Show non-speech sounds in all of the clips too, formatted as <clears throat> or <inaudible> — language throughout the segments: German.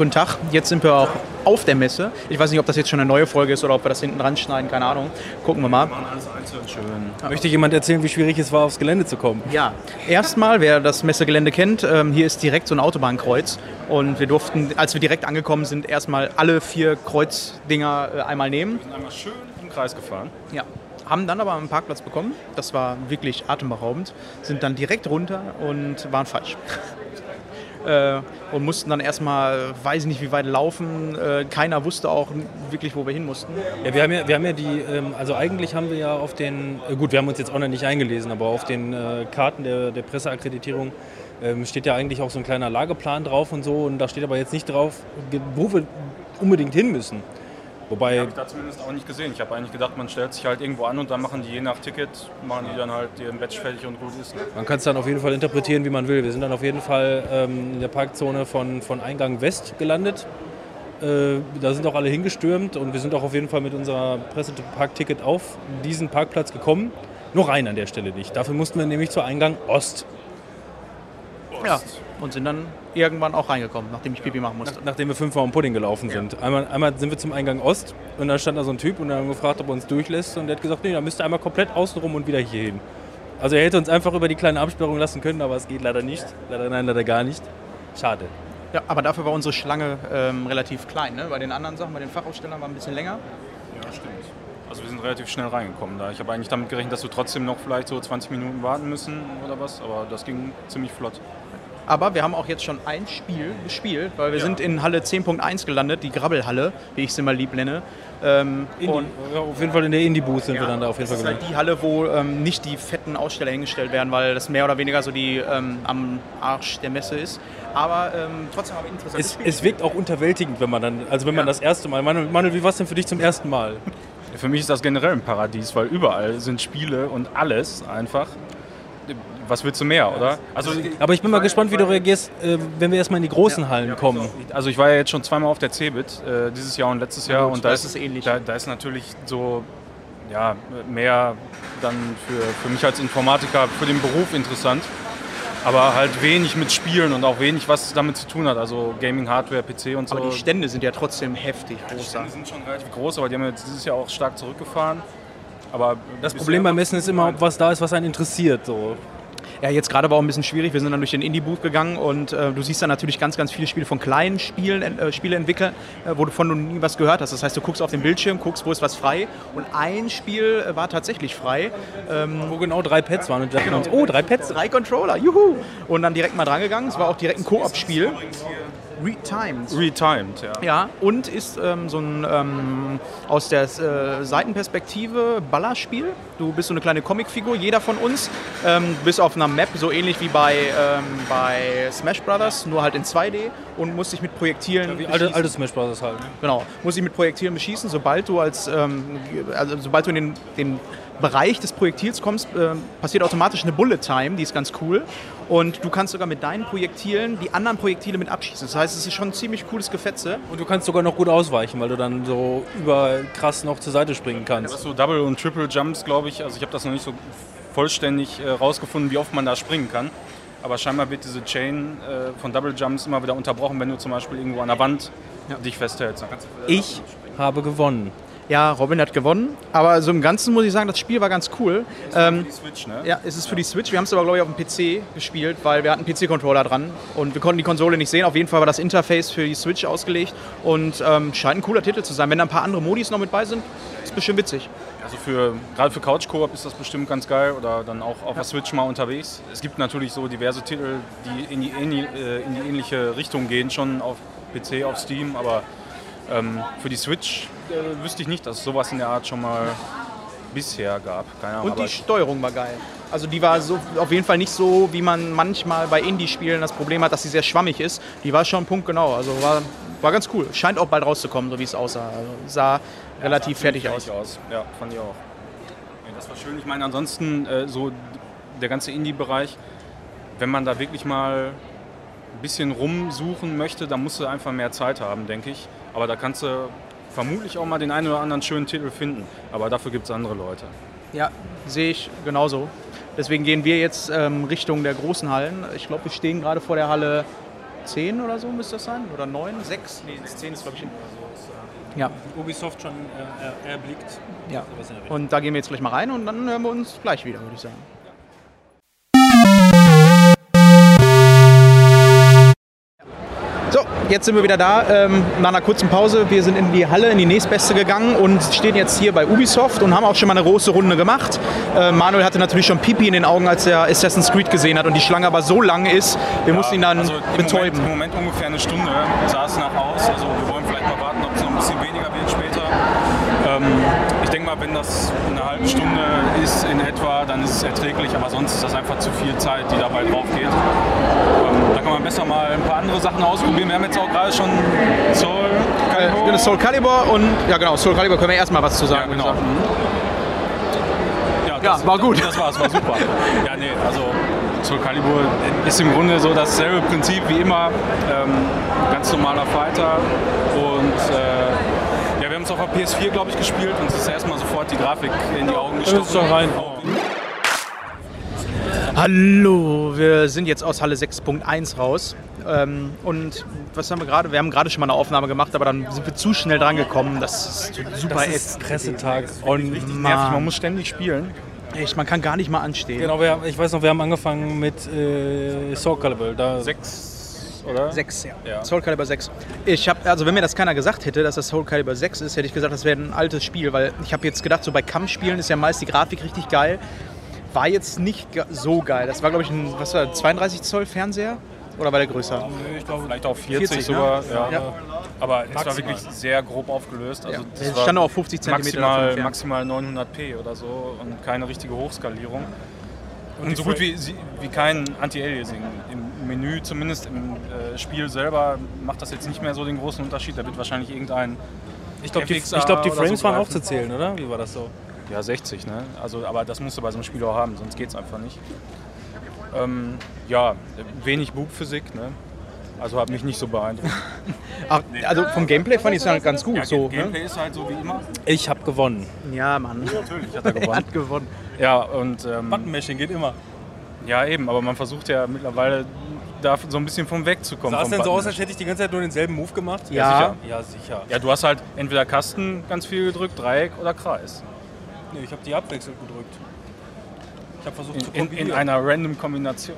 Guten Tag, jetzt sind wir auch auf der Messe. Ich weiß nicht, ob das jetzt schon eine neue Folge ist oder ob wir das hinten dran schneiden, keine Ahnung. Gucken wir mal. machen alles einzeln schön. Möchte jemand erzählen, wie schwierig es war, aufs Gelände zu kommen? Ja, erstmal, wer das Messegelände kennt, ähm, hier ist direkt so ein Autobahnkreuz. Und wir durften, als wir direkt angekommen sind, erstmal alle vier Kreuzdinger äh, einmal nehmen. Wir sind einmal schön im Kreis gefahren. Ja. Haben dann aber einen Parkplatz bekommen. Das war wirklich atemberaubend. Sind dann direkt runter und waren falsch. Äh, und mussten dann erstmal, weiß ich nicht wie weit laufen. Äh, keiner wusste auch wirklich, wo wir hin mussten. Ja, wir haben ja, wir haben ja die, ähm, also eigentlich haben wir ja auf den, äh, gut, wir haben uns jetzt auch noch nicht eingelesen, aber auf den äh, Karten der, der Presseakkreditierung ähm, steht ja eigentlich auch so ein kleiner Lageplan drauf und so und da steht aber jetzt nicht drauf, wo wir unbedingt hin müssen. Wobei, Habe ich da zumindest auch nicht gesehen. Ich habe eigentlich gedacht, man stellt sich halt irgendwo an und dann machen die je nach Ticket, machen die dann halt ihren Badge fertig und gut ist. Ne? man kann es dann auf jeden Fall interpretieren, wie man will. Wir sind dann auf jeden Fall ähm, in der Parkzone von, von Eingang West gelandet. Äh, da sind auch alle hingestürmt und wir sind auch auf jeden Fall mit unserer Presseparkticket auf diesen Parkplatz gekommen. Nur rein an der Stelle nicht. Dafür mussten wir nämlich zu Eingang Ost. Ja. Und sind dann irgendwann auch reingekommen, nachdem ich Pipi machen musste. Nachdem wir fünfmal um Pudding gelaufen sind. Einmal, einmal sind wir zum Eingang Ost und da stand da so ein Typ und dann haben wir gefragt, ob er uns durchlässt und der hat gesagt, nee, da müsst ihr einmal komplett außen rum und wieder hier hin. Also er hätte uns einfach über die kleine Absperrung lassen können, aber es geht leider nicht. Leider nein, leider gar nicht. Schade. Ja, aber dafür war unsere Schlange ähm, relativ klein. Ne? Bei den anderen Sachen, bei den Fachausstellern war ein bisschen länger. Ja, stimmt. Also wir sind relativ schnell reingekommen da. Ich habe eigentlich damit gerechnet, dass wir trotzdem noch vielleicht so 20 Minuten warten müssen oder was, aber das ging ziemlich flott. Aber wir haben auch jetzt schon ein Spiel gespielt, weil wir Ja. sind in Halle 10.1 gelandet, die Grabbelhalle, wie ich sie mal lieb nenne. Ähm, und Ja, auf jeden Fall in der Indie-Booth sind wir dann da auf jeden das Fall ist gelandet. halt die Halle, wo ähm, nicht die fetten Aussteller hingestellt werden, weil das mehr oder weniger so die ähm, am Arsch der Messe ist. Aber ähm, trotzdem habe ich interessantes Es, es wirkt auch unterwältigend, wenn man dann, also wenn man Ja. das erste Mal, Manuel, Manuel, wie war es denn für dich zum ersten Mal? Für mich ist das generell ein Paradies, weil überall sind Spiele und alles einfach. Was willst du mehr, oder? Also, Aber ich bin mal gespannt, wie du reagierst, äh, wenn wir erstmal in die großen Hallen kommen. also ich war ja jetzt schon zweimal auf der Cebit, äh, dieses Jahr und letztes Jahr. gut, und da ist ist es ähnlich. Da, da ist natürlich so ja, mehr dann für, für mich als Informatiker, für den Beruf interessant. Aber halt wenig mit Spielen und auch wenig, was damit zu tun hat. Also Gaming, Hardware, PC und so. aber die Stände sind ja trotzdem heftig Die groß. Stände sind schon relativ groß, aber die haben jetzt dieses Jahr auch stark zurückgefahren. Aber Das Problem beim Messen ist immer, ob was da ist, was einen interessiert. So. Ja, jetzt gerade war auch ein bisschen schwierig. Wir sind dann durch den Indie-Booth gegangen und äh, du siehst dann natürlich ganz, ganz viele Spiele von kleinen Spielen, äh, Spieleentwicklern, äh, wo du von nie was gehört hast. Das heißt, du guckst auf den Bildschirm, guckst, wo ist was frei. Und ein Spiel äh, war tatsächlich frei. Ähm, Wo genau drei Pads waren und dachten uns, oh, drei Pads. drei Controller, juhu! Und dann direkt mal drangegangen. Es war auch direkt ein Koop-Spiel. Retimed. Retimed, ja. Ja, und ist ähm, so ein ähm, aus der äh, Seitenperspektive Ballerspiel. Du bist so eine kleine Comicfigur, jeder von uns. Ähm, bist auf einer Map, so ähnlich wie bei, ähm, bei Smash Brothers, nur halt in 2D und musst dich mit Projektilen Wie alte, beschießen. alte Smash Bros. halt. Ne? Genau, musst dich mit Projektilen beschießen, sobald du als ähm, also sobald du in den, den Bereich des Projektils kommst, ähm, passiert automatisch eine Bullet Time, die ist ganz cool. Und du kannst sogar mit deinen Projektilen die anderen Projektile mit abschießen. Das heißt, es ist schon ein ziemlich cooles Gefetze. Und du kannst sogar noch gut ausweichen, weil du dann so über krass noch zur Seite springen kannst. ist so Double und Triple Jumps, glaube ich. Also ich habe das noch nicht so vollständig äh, rausgefunden, wie oft man da springen kann. Aber scheinbar wird diese Chain äh, von Double Jumps immer wieder unterbrochen, wenn du zum Beispiel irgendwo an der Wand dich festhältst. Ich habe gewonnen. Ja, Robin hat gewonnen. Aber so im Ganzen muss ich sagen, das Spiel war ganz cool. Ähm, die Switch, ne? ja, es ist für die Switch. Wir haben es aber, glaube ich, auf dem PC gespielt, weil wir hatten einen PC-Controller dran und wir konnten die Konsole nicht sehen. Auf jeden Fall war das Interface für die Switch ausgelegt und ähm, scheint ein cooler Titel zu sein. Wenn da ein paar andere Modis noch mit bei sind, ist bestimmt witzig. Also für, gerade für Couch Koop ist das bestimmt ganz geil oder dann auch auf der Switch mal unterwegs. Es gibt natürlich so diverse Titel, die in die, ähnli- äh, in die ähnliche Richtung gehen, schon auf PC, auf Steam, aber ähm, für die Switch äh, wüsste ich nicht, dass es sowas in der Art schon mal bisher gab. Keine Ahnung. Und die Steuerung war geil. Also die war so auf jeden Fall nicht so, wie man manchmal bei Indie-Spielen das Problem hat, dass sie sehr schwammig ist. Die war schon punktgenau. Also war, war ganz cool. Scheint auch bald rauszukommen, so wie es aussah. Also sah relativ sah fertig ziemlich aus. Ja, fand ich auch. Ja, das war schön. Ich meine, ansonsten äh, so der ganze Indie-Bereich, wenn man da wirklich mal ein bisschen rumsuchen möchte, dann musst du einfach mehr Zeit haben, denke ich. Aber da kannst du vermutlich auch mal den einen oder anderen schönen Titel finden. Aber dafür gibt es andere Leute. Ja, sehe ich genauso. Deswegen gehen wir jetzt ähm, Richtung der großen Hallen. Ich glaube, wir stehen gerade vor der Halle 10 oder so müsste das sein. Oder 9, 6? Nee, 10 ist glaube ich. Ja. Ubisoft schon äh, erblickt. ja. Und da gehen wir jetzt gleich mal rein und dann hören wir uns gleich wieder, würde ich sagen. Jetzt sind wir wieder da, ähm, nach einer kurzen Pause. Wir sind in die Halle, in die nächstbeste gegangen und stehen jetzt hier bei Ubisoft und haben auch schon mal eine große Runde gemacht. Äh, Manuel hatte natürlich schon Pipi in den Augen, als er Assassin's Creed gesehen hat und die Schlange aber so lang ist, wir mussten ihn dann also im betäuben. Moment, Im Moment ungefähr eine Stunde sah es nach aus. Also wir wollen vielleicht mal warten, ob es noch ein bisschen weniger wird später. Ähm, ich denke mal, wenn das eine halbe Stunde ist in etwa, dann ist es erträglich, aber sonst ist das einfach zu viel Zeit, die dabei drauf geht. Da kann man besser mal ein paar andere Sachen ausprobieren. Wir haben jetzt auch gerade schon Soul Äh, genau, Soul Calibur und ja genau, Soul Calibur können wir erstmal was zu Ja, sagen. genau. würde ich sagen. Ja, Ja, war gut. Das war, das war super. ja, nee, also Soul Calibur ist im Grunde so dasselbe Prinzip wie immer. Ähm, ganz normaler Fighter. Und äh, ja, wir haben es auf der PS4, glaube ich, gespielt und es ist erstmal sofort die Grafik in die Augen gestochen. ist doch rein. Hallo, wir sind jetzt aus Halle 6.1 raus. Ähm, und was haben wir gerade? Wir haben gerade schon mal eine Aufnahme gemacht, aber dann sind wir zu schnell dran gekommen. Das ist super Das ist. Pressetag. Und Nervig, man muss ständig spielen. Echt, man kann gar nicht mal anstehen. genau, wir, ich weiß noch, wir haben angefangen mit äh, Soul Calibur. Da, Sechs, oder? 6, ja. Ja. Soul Calibur 6. Ich habe, also wenn mir das keiner gesagt hätte, dass das Soul Calibur 6 ist, hätte ich gesagt, das wäre ein altes Spiel, weil ich habe jetzt gedacht, so bei Kampfspielen ist ja meist die Grafik richtig geil. War jetzt nicht so geil. Das war, glaube ich, ein was war, 32 Zoll Fernseher? Oder war der größer? Ich glaube, vielleicht auch 40, 40, ne? sogar. Ja. Ja. Aber es war Maximal. wirklich sehr grob aufgelöst. Also Ja. das Es stand auch 50 Zentimeter davon maximal, maximal 900p oder so und keine richtige Hochskalierung. Und, die so gut wie, wie kein Anti-Aliasing. Im Menü, zumindest im äh, Spiel selber, macht das jetzt nicht mehr so den großen Unterschied. Da wird wahrscheinlich irgendein ich glaube, die, glaub, die Frames so waren auch greifen. zu zählen, oder? Wie war das so? Ja, 60, ne? Also, aber das musst du bei so einem Spiel auch haben, sonst geht es einfach nicht. Ähm, ja, wenig Bugphysik, ne? Also hat mich nicht so beeindruckt. <laughs> Ach, also vom Gameplay fand ich es halt ganz gut. Ja, so, Gameplay ist halt so wie immer. Ich habe gewonnen. ne? Ja, Mann. Natürlich hat er <laughs> Er gewonnen. hat gewonnen. Ja, und ähm, Buttonmashing geht immer. ja eben, aber man versucht ja mittlerweile da so ein bisschen vom wegzukommen. Sah es denn so aus, als hätte ich die ganze Zeit nur denselben Move gemacht? Ja. sicher. Ja, sicher. Ja, du hast halt entweder Kasten ganz viel gedrückt, Dreieck oder Kreis. Nee, ich habe die abwechselnd gedrückt. Ich habe versucht zu In, in, kombinieren. in einer random Kombination.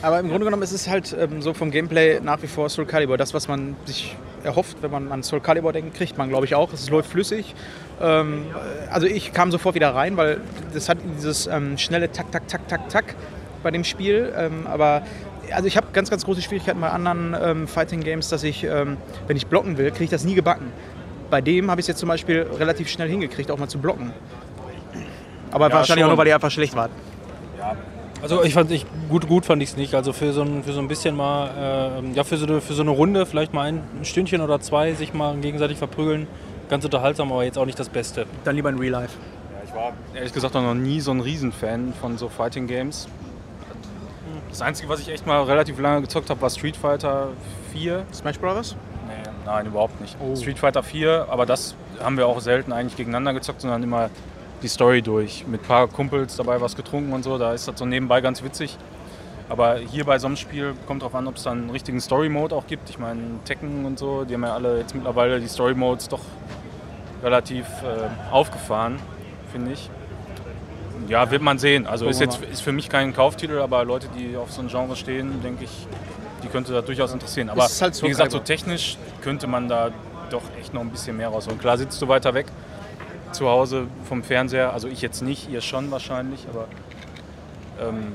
Aber im Grunde genommen ist es halt ähm, so vom Gameplay nach wie vor Soul Calibur. Das, was man sich erhofft, wenn man an Soul Calibur denkt, kriegt man, glaube ich, auch. Es läuft flüssig. Ähm, also ich kam sofort wieder rein, weil das hat dieses ähm, schnelle Tak, Tak, Tak, Tak, Tak bei dem Spiel. Ähm, aber also ich habe ganz, ganz große Schwierigkeiten bei anderen ähm, Fighting Games, dass ich, ähm, wenn ich blocken will, kriege ich das nie gebacken. Bei dem habe ich es jetzt zum Beispiel relativ schnell hingekriegt, auch mal zu blocken. Aber Ja, wahrscheinlich auch schon. nur, weil die einfach schlecht waren. Also ich fand ich gut gut fand ich es nicht. Also für so ein, für so ein bisschen mal äh, ja für so, eine, für so eine Runde vielleicht mal ein Stündchen oder zwei sich mal gegenseitig verprügeln, ganz unterhaltsam, aber jetzt auch nicht das Beste. Dann lieber in Real Life. Ja, ich war ehrlich gesagt auch noch nie so ein Riesenfan von so Fighting Games. Das Einzige, was ich echt mal relativ lange gezockt habe, war Street Fighter 4. Smash Brothers? Nein, überhaupt nicht. Oh. Street Fighter 4, aber das haben wir auch selten eigentlich gegeneinander gezockt, sondern immer die Story durch. Mit ein paar Kumpels dabei was getrunken und so, da ist das so nebenbei ganz witzig. Aber hier bei so einem Spiel kommt drauf an, ob es dann einen richtigen Story-Mode auch gibt. Ich meine, Tekken und so, die haben ja alle jetzt mittlerweile die Story-Modes doch relativ äh, aufgefahren, finde ich. Ja, wird man sehen. Also ist jetzt ist für mich kein Kauftitel, aber Leute, die auf so ein Genre stehen, denke ich, die könnte das durchaus interessieren. Aber halt so wie gesagt, so technisch könnte man da doch echt noch ein bisschen mehr rausholen. Klar sitzt du weiter weg zu Hause vom Fernseher, also ich jetzt nicht, ihr schon wahrscheinlich, aber ähm,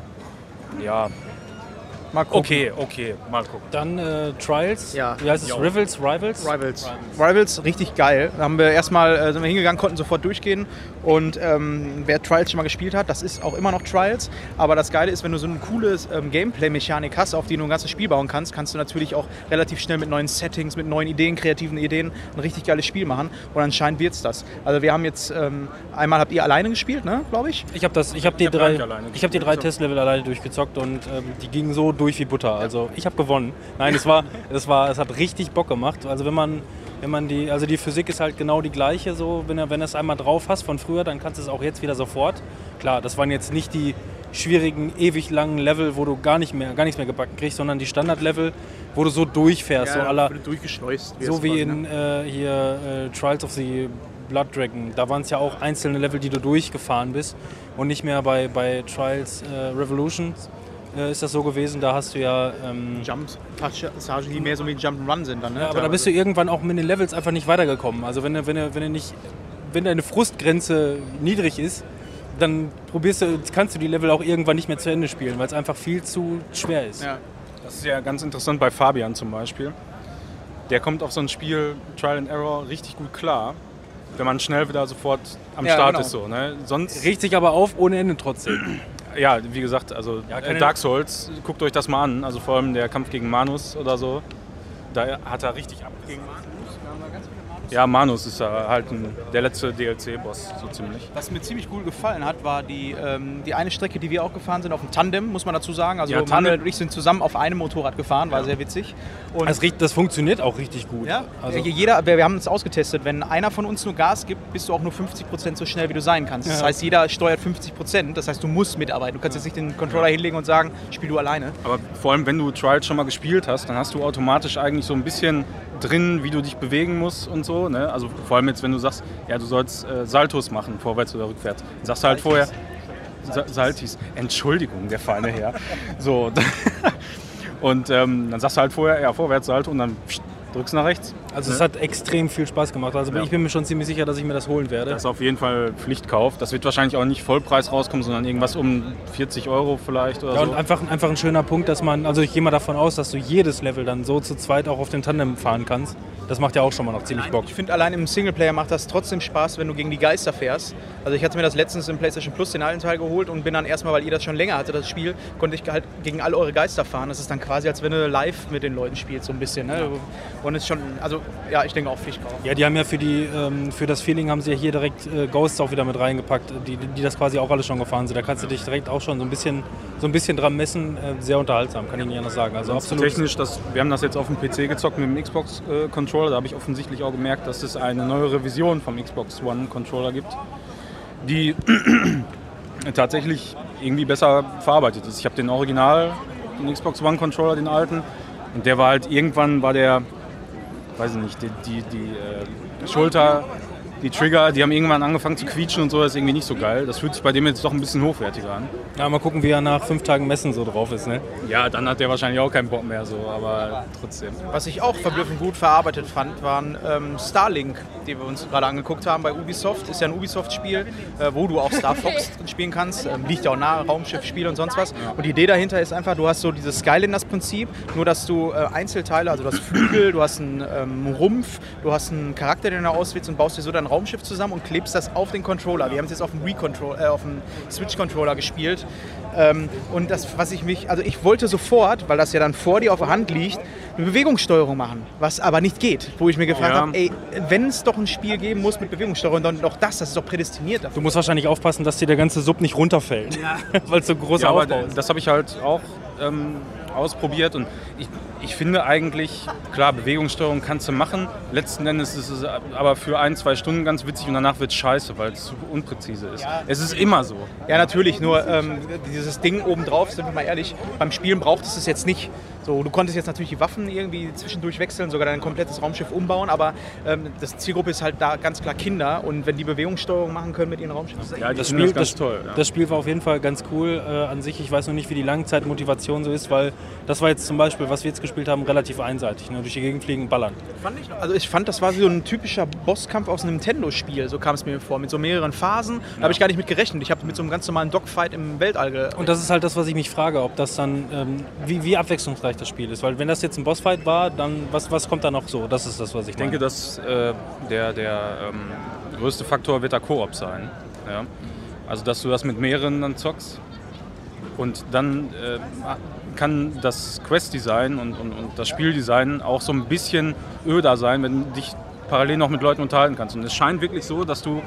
ja, Mal gucken. okay, okay, mal gucken. Dann äh, Trials. Ja. Wie heißt es? Jo. Rivals? Rivals? Rivals. Rivals, richtig geil. Da haben wir erstmal äh, sind wir hingegangen, konnten sofort durchgehen. Und ähm, wer Trials schon mal gespielt hat, das ist auch immer noch Trials. Aber das Geile ist, wenn du so eine coole ähm, Gameplay-Mechanik hast, auf die du ein ganzes Spiel bauen kannst, kannst du natürlich auch relativ schnell mit neuen Settings, mit neuen Ideen, kreativen Ideen ein richtig geiles Spiel machen. Und anscheinend wird's das. Also wir haben jetzt ähm, einmal habt ihr alleine gespielt, ne, glaube ich. Ich habe das, ich habe die hab gar drei, ich habe die drei gespielt. Testlevel alleine durchgezockt und ähm, die gingen so durch wie Butter. Also ich habe gewonnen. Nein, es war, es war, es hat richtig Bock gemacht. Also wenn man, wenn man die, also die Physik ist halt genau die gleiche. So, wenn du, wenn du es einmal drauf hast von früher, dann kannst du es auch jetzt wieder sofort. Klar, das waren jetzt nicht die, schwierigen, ewig langen Level, wo du gar nicht mehr, gar nichts mehr gebacken kriegst, sondern die Standard-Level, wo du so durchfährst, so, aller, durchgeschleust. so wie in äh, hier äh, Trials of the Blood Dragon. Da waren es ja auch einzelne Level, die du durchgefahren bist und nicht mehr bei, bei Trials äh, Revolutions äh, ist das so gewesen. Da hast du ja ähm, Jump-Passagen, die mehr so wie Jump'n'Run sind dann. Ne? Ja, aber da bist du irgendwann auch mit den Levels einfach nicht weitergekommen. Also wenn du, wenn du, wenn du nicht, wenn deine Frustgrenze niedrig ist, dann probierst du, kannst du die Level auch irgendwann nicht mehr zu Ende spielen, weil es einfach viel zu schwer ist. Ja. Das ist ja ganz interessant bei Fabian zum Beispiel. Der kommt auf so ein Spiel Trial and Error richtig gut klar, wenn man schnell wieder sofort am Ja, Start genau. ist. So, ne? Sonst, Riecht sich aber auf ohne Ende trotzdem. Ja, wie gesagt, also Ja, äh, Dark Souls, guckt euch das mal an. Also vor allem der Kampf gegen Manus oder so. Da hat er richtig ab. Ja, Manus ist ja halt ein, der letzte DLC-Boss, so ziemlich. Was mir ziemlich gut gefallen hat, war die, ähm, die eine Strecke, die wir auch gefahren sind, auf dem Tandem, muss man dazu sagen. Also Ja, Manuel Tandem. und ich sind zusammen auf einem Motorrad gefahren, war sehr witzig. Und Das, das funktioniert auch richtig gut. ja, Also, jeder, wir, wir haben es ausgetestet, wenn einer von uns nur Gas gibt, bist du auch nur 50% so schnell, wie du sein kannst. Das Ja. heißt, jeder steuert 50%, das heißt, du musst mitarbeiten. Du kannst jetzt nicht den Controller hinlegen und sagen, spiel du alleine. Aber vor allem, wenn du Trials schon mal gespielt hast, dann hast du automatisch eigentlich so ein bisschen drin, wie du dich bewegen musst und so. Ne? Also vor allem jetzt, wenn du sagst, ja, du sollst äh, Saltos machen, vorwärts oder rückwärts. Dann sagst du halt vorher, Sa Saltis, Entschuldigung, der feine Herr. <laughs> So, <laughs> und ähm, dann sagst du halt vorher, ja, vorwärts Salto und dann pst, drückst nach rechts. also es hat extrem viel Spaß gemacht. Also Ja. ich bin mir schon ziemlich sicher, dass ich mir das holen werde. Das ist auf jeden Fall Pflichtkauf. Das wird wahrscheinlich auch nicht Vollpreis rauskommen, sondern irgendwas um 40 Euro vielleicht oder Ja, so. und einfach, einfach ein schöner Punkt, dass man, also ich gehe mal davon aus, dass du jedes Level dann so zu zweit auch auf dem Tandem fahren kannst. Das macht ja auch schon mal noch ziemlich Bock. Ich finde allein im Singleplayer macht das trotzdem Spaß, wenn du gegen die Geister fährst. Also ich hatte mir das letztens im PlayStation Plus den alten Teil geholt und bin dann erstmal, weil ihr das schon länger hatte, das Spiel, konnte ich halt gegen all eure Geister fahren. Das ist dann quasi, als wenn du live mit den Leuten spielst, so ein bisschen. Ne? Und ist schon, also ja, ich denke auch Pflichtkauf. Ja, die haben ja für, die, ähm, für das Feeling haben sie ja hier direkt äh, Ghosts auch wieder mit reingepackt, die, die das quasi auch alles schon gefahren sind. Da kannst du dich direkt auch schon so ein bisschen, so ein bisschen dran messen. Äh, sehr unterhaltsam, kann ich nicht anders sagen. Also absolut. Technisch, das, wir haben das jetzt auf dem PC gezockt mit dem Xbox-Controller. Da habe ich offensichtlich auch gemerkt, dass es eine neue Revision vom Xbox One-Controller gibt, die <clears throat> tatsächlich irgendwie besser verarbeitet ist. Ich habe den Original, den Xbox One-Controller, den alten, und der war halt irgendwann, war der, weiß ich nicht, die, die, die äh, Schulter, die Trigger, die haben irgendwann angefangen zu quietschen und so, das ist irgendwie nicht so geil. Das fühlt sich bei dem jetzt doch ein bisschen hochwertiger an. Ja, mal gucken, wie er nach fünf Tagen Messen so drauf ist. Ne? Ja, dann hat der wahrscheinlich auch keinen Bock mehr so, aber trotzdem. Was ich auch verblüffend gut verarbeitet fand, waren ähm, Starlink, die wir uns gerade angeguckt haben bei Ubisoft. Ist ja ein Ubisoft-Spiel, äh, wo du auch Star Fox <laughs> spielen kannst. Ähm, liegt ja auch nahe, Raumschiffspiel und sonst was. Und die Idee dahinter ist einfach, du hast so dieses Skylanders-Prinzip, nur dass du äh, Einzelteile, also du hast Flügel, du hast einen ähm, Rumpf, du hast einen Charakter, den du auswählst und baust dir so dein Raumschiff zusammen und klebst das auf den Controller. Wir haben es jetzt auf dem, Wii -Control, äh, auf dem Switch-Controller gespielt. Ähm, und das, was ich mich, also ich wollte sofort, weil das ja dann vor dir auf der Hand liegt, eine Bewegungssteuerung machen, was aber nicht geht. Wo ich mir gefragt Ja. habe, ey, wenn es doch ein Spiel geben muss mit Bewegungssteuerung, dann doch das, das ist doch prädestiniert dafür. Du musst wahrscheinlich aufpassen, dass dir der ganze Sub nicht runterfällt, <laughs> weil es so groß Ja, aber Aufbau ist. das habe ich halt auch ähm, ausprobiert und ich, ich finde eigentlich, klar, Bewegungssteuerung kannst du machen. Letzten Endes ist es aber für ein, zwei Stunden ganz witzig und danach wird es scheiße, weil es zu unpräzise ist. Es ist immer so. Ja, natürlich, nur ähm, dieses Ding obendrauf, sind wir mal ehrlich, beim Spielen brauchtest du es jetzt nicht. So, du konntest jetzt natürlich die Waffen irgendwie zwischendurch wechseln, sogar dein komplettes Raumschiff umbauen, aber ähm, das Zielgruppe ist halt da ganz klar Kinder und wenn die Bewegungssteuerung machen können mit ihren Raumschiffen, ist das Ja, Das Spiel, das das, ganz toll. Ja. das Spiel war auf jeden Fall ganz cool äh, an sich. Ich weiß noch nicht, wie die Langzeitmotivation so ist, weil das war jetzt zum Beispiel, was wir jetzt gespielt haben, relativ einseitig. Ne? Durch die Gegend fliegen, ballern. Fand ich, also ich fand, das war so ein typischer Bosskampf aus einem Nintendo-Spiel, so kam es mir vor, mit so mehreren Phasen. Da habe ich gar nicht mit gerechnet. Ich habe mit so einem ganz normalen Dogfight im Weltall ge Und das ist halt das, was ich mich frage, ob das dann, ähm, wie, wie abwechslungsreich das Spiel ist. Weil wenn das jetzt ein Bossfight war, dann was, was kommt da noch so? Das ist das, was ich, Ich denke, dass äh, der, der ähm, größte Faktor wird der Koop sein. Ja? Also, dass du das mit mehreren dann zockst. Und dann äh, kann das Quest-Design und, und, und das Spieldesign auch so ein bisschen öder sein, wenn du dich parallel noch mit Leuten unterhalten kannst. Und es scheint wirklich so, dass du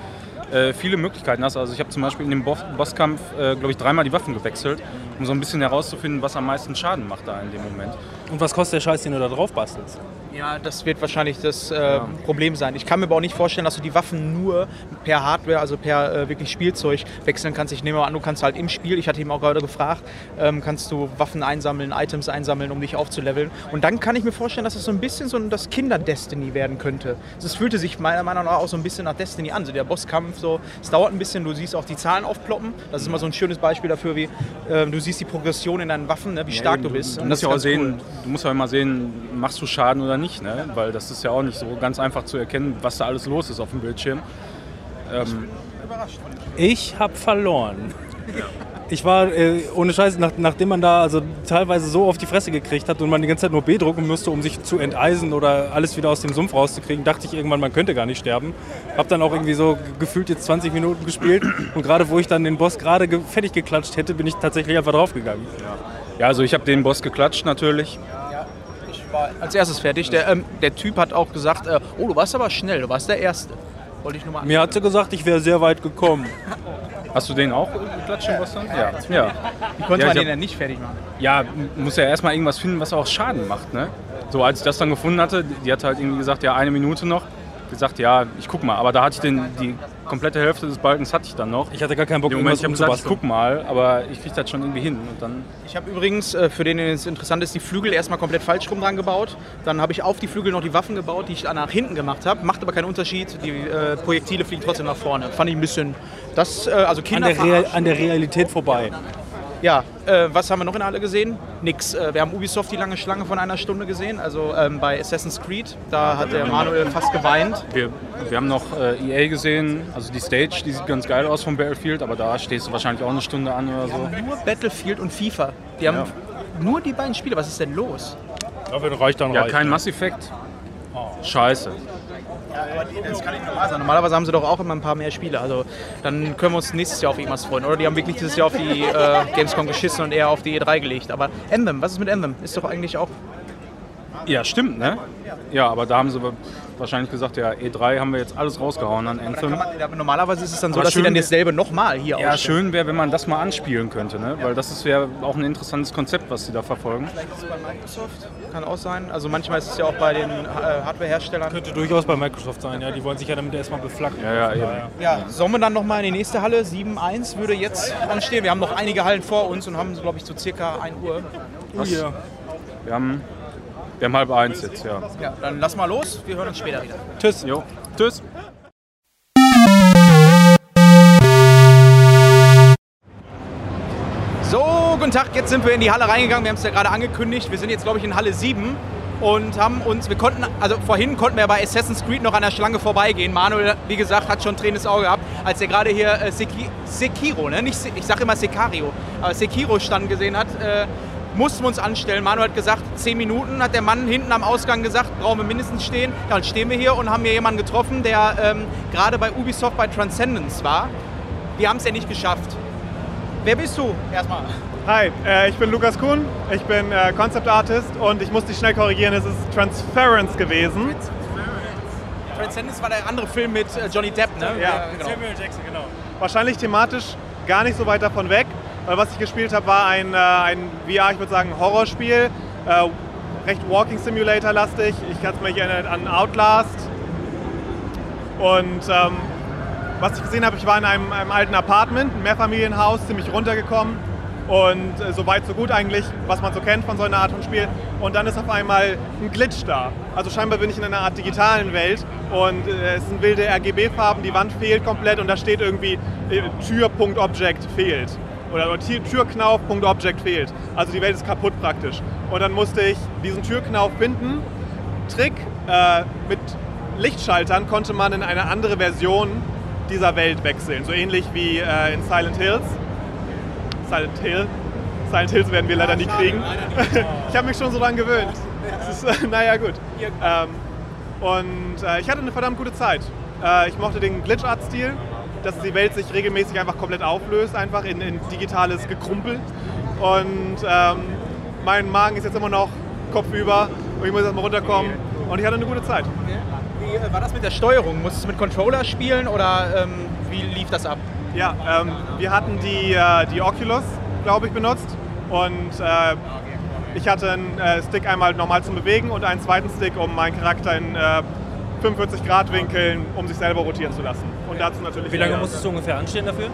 äh, viele Möglichkeiten hast. Also ich habe zum Beispiel in dem Boss Bosskampf, äh, glaube ich, dreimal die Waffen gewechselt. Um so ein bisschen herauszufinden, was am meisten Schaden macht da in dem Moment. Und was kostet der Scheiß, den du da drauf bastelst? Ja, das wird wahrscheinlich das äh, Problem sein. Ich kann mir aber auch nicht vorstellen, dass du die Waffen nur per Hardware, also per äh, wirklich Spielzeug wechseln kannst. Ich nehme mal an, du kannst halt im Spiel, ich hatte ihn auch gerade gefragt, ähm, kannst du Waffen einsammeln, Items einsammeln, um dich aufzuleveln. Und dann kann ich mir vorstellen, dass es so ein bisschen so das Kinder-Destiny werden könnte. Es fühlte sich meiner Meinung nach auch so ein bisschen nach Destiny an. So der Bosskampf, so, es dauert ein bisschen, du siehst auch die Zahlen aufploppen. Das ist immer so ein schönes Beispiel dafür, wie äh, du siehst die Progression in deinen Waffen, ne, wie stark eben, du bist. Du Und musst das ja auch sehen, du musst ja immer sehen, machst du Schaden oder nicht, ne? Weil das ist ja auch nicht so ganz einfach zu erkennen, was da alles los ist auf dem Bildschirm. Ähm, Ich habe verloren. Ich war, äh, ohne Scheiß, nach, nachdem man da also teilweise so auf die Fresse gekriegt hat und man die ganze Zeit nur B drucken musste, um sich zu enteisen oder alles wieder aus dem Sumpf rauszukriegen, dachte ich irgendwann, man könnte gar nicht sterben. Hab dann auch irgendwie so gefühlt jetzt 20 Minuten gespielt und gerade wo ich dann den Boss gerade ge fertig geklatscht hätte, bin ich tatsächlich einfach draufgegangen. ja, also ich habe den Boss geklatscht natürlich. Ich war als erstes fertig. Der, ähm, der Typ hat auch gesagt, äh, oh, du warst aber schnell, du warst der Erste. Wollte ich nur mal Mir hat sie gesagt, ich wäre sehr weit gekommen. <laughs> Hast du den auch Boss dann? Ja. ja. Wie konnte Ja, man den denn nicht fertig machen? Ja, muss ja erstmal irgendwas finden, was auch Schaden macht, ne? So, als ich das dann gefunden hatte, die hat halt irgendwie gesagt, ja, eine Minute noch. Gesagt, ja, ich guck mal. Aber da hatte ich den, die komplette Hälfte des Balkens hatte ich dann noch. Ich hatte gar keinen Bock, Moment, ich habe gesagt, ich guck mal, aber ich krieg das schon irgendwie hin. Und dann, Ich habe übrigens, äh, für den den es interessant ist, die Flügel erstmal komplett falsch rum dran gebaut. Dann habe ich auf die Flügel noch die Waffen gebaut, die ich dann nach hinten gemacht habe. Macht aber keinen Unterschied. Die äh, Projektile fliegen trotzdem nach vorne. Fand ich ein bisschen. Das, äh, also an, Kinder der Real, an der Realität vorbei. Ja, äh, was haben wir noch in alle gesehen? Nix. Äh, wir haben Ubisoft die lange Schlange von einer Stunde gesehen. Also ähm, bei Assassin's Creed, da hat der Manuel fast geweint. wir, wir haben noch äh, EA gesehen, also die Stage, die sieht ganz geil aus vom Battlefield, aber da stehst du wahrscheinlich auch eine Stunde an oder so. Nur Battlefield und FIFA. Die haben Ja. nur die beiden Spiele. Was ist denn los? Ja, wenn reicht, dann Ja, reicht. kein Mass Effect. Scheiße. Das kann nicht normal sein. Normalerweise haben sie doch auch immer ein paar mehr Spiele. Also dann können wir uns nächstes Jahr auf irgendwas freuen. Oder die haben wirklich dieses Jahr auf die äh, <laughs> Gamescom geschissen und eher auf die E3 gelegt. Aber Emblem, was ist mit Emblem? Ist doch eigentlich auch. Ja, stimmt, ne? Ja, aber da haben sie wahrscheinlich gesagt, ja, E3 haben wir jetzt alles rausgehauen an Anthem. Kann man, ja, normalerweise ist es dann so, Aber dass sie dann dasselbe nochmal hier Ja, ausstellen. schön wäre, wenn man das mal anspielen könnte, ne? Weil das ist ja auch ein interessantes Konzept, was sie da verfolgen. Vielleicht ist es bei Microsoft. Kann auch sein. Also manchmal ist es ja auch bei den äh, Hardware-Herstellern. Könnte durchaus bei Microsoft sein, ja. Die wollen sich ja damit erstmal beflacken. Ja, ja, eben. Ja, sollen wir dann nochmal in die nächste Halle? 7.1 würde jetzt anstehen. Wir haben noch einige Hallen vor uns und haben, glaube ich, so circa 1 Uhr. Oh, yeah. Wir haben, wir haben halb eins jetzt, ja. Ja, dann lass mal los. Wir hören uns später wieder. Tschüss. Jo, tschüss. So, guten Tag. Jetzt sind wir in die Halle reingegangen. Wir haben es ja gerade angekündigt. Wir sind jetzt, glaube ich, in Halle 7 und haben uns, wir konnten, also vorhin konnten wir bei Assassin's Creed noch an der Schlange vorbeigehen. Manuel, wie gesagt, hat schon ein tränendes Auge gehabt, als er gerade hier äh, Seki Sekiro, ne? Nicht, ich sage immer Sekario, aber Sekiro stand gesehen hat. Äh, mussten wir uns anstellen. Manuel hat gesagt, 10 Minuten, hat der Mann hinten am Ausgang gesagt, brauchen wir mindestens stehen. Ja, dann stehen wir hier und haben hier jemanden getroffen, der ähm, gerade bei Ubisoft bei Transcendence war. Wir haben es ja nicht geschafft. Wer bist du? Erstmal. Hi, äh, ich bin Lukas Kuhn, ich bin äh, Concept Artist und ich muss dich schnell korrigieren, es ist Transference gewesen. Transcendence war der andere Film mit äh, Johnny Depp, ne? Ja. genau. Jackson, genau. Wahrscheinlich thematisch gar nicht so weit davon weg, was ich gespielt habe, war ein, äh, ein VR, ich würde sagen Horrorspiel, äh, recht Walking Simulator lastig. Ich kann es mich erinnern an Outlast. Und ähm, was ich gesehen habe, ich war in einem, einem alten Apartment, ein Mehrfamilienhaus, ziemlich runtergekommen. Und äh, so weit, so gut eigentlich, was man so kennt von so einer Art von Spiel. Und dann ist auf einmal ein Glitch da. Also scheinbar bin ich in einer Art digitalen Welt und äh, es sind wilde RGB-Farben, die Wand fehlt komplett und da steht irgendwie äh, Tür.object fehlt. Oder, oder Tür- Türknauf.object fehlt. Also die Welt ist kaputt praktisch. Und dann musste ich diesen Türknauf finden. Trick, äh, mit Lichtschaltern konnte man in eine andere Version dieser Welt wechseln. So ähnlich wie äh, in Silent Hills. Silent Hill. Silent Hills werden wir leider nie kriegen. <laughs> ich habe mich schon so dran gewöhnt. Das ist, äh, <laughs> naja, gut. Ähm, und äh, ich hatte eine verdammt gute Zeit. Äh, ich mochte den Glitch-Art-Stil, dass die Welt sich regelmäßig einfach komplett auflöst, einfach in, in digitales Gekrumpel. Und ähm, mein Magen ist jetzt immer noch kopfüber und ich muss erstmal runterkommen. Und ich hatte eine gute Zeit. Wie äh, war das mit der Steuerung? Musstest du mit Controller spielen oder ähm, wie lief das ab? Ja, ähm, wir hatten die, äh, die Oculus, glaube ich, benutzt. Und äh, ich hatte einen äh, Stick einmal normal zum Bewegen und einen zweiten Stick, um meinen Charakter in äh, 45 Grad Winkeln, um sich selber rotieren zu lassen. Dazu natürlich. Wie lange musstest du ungefähr anstehen dafür?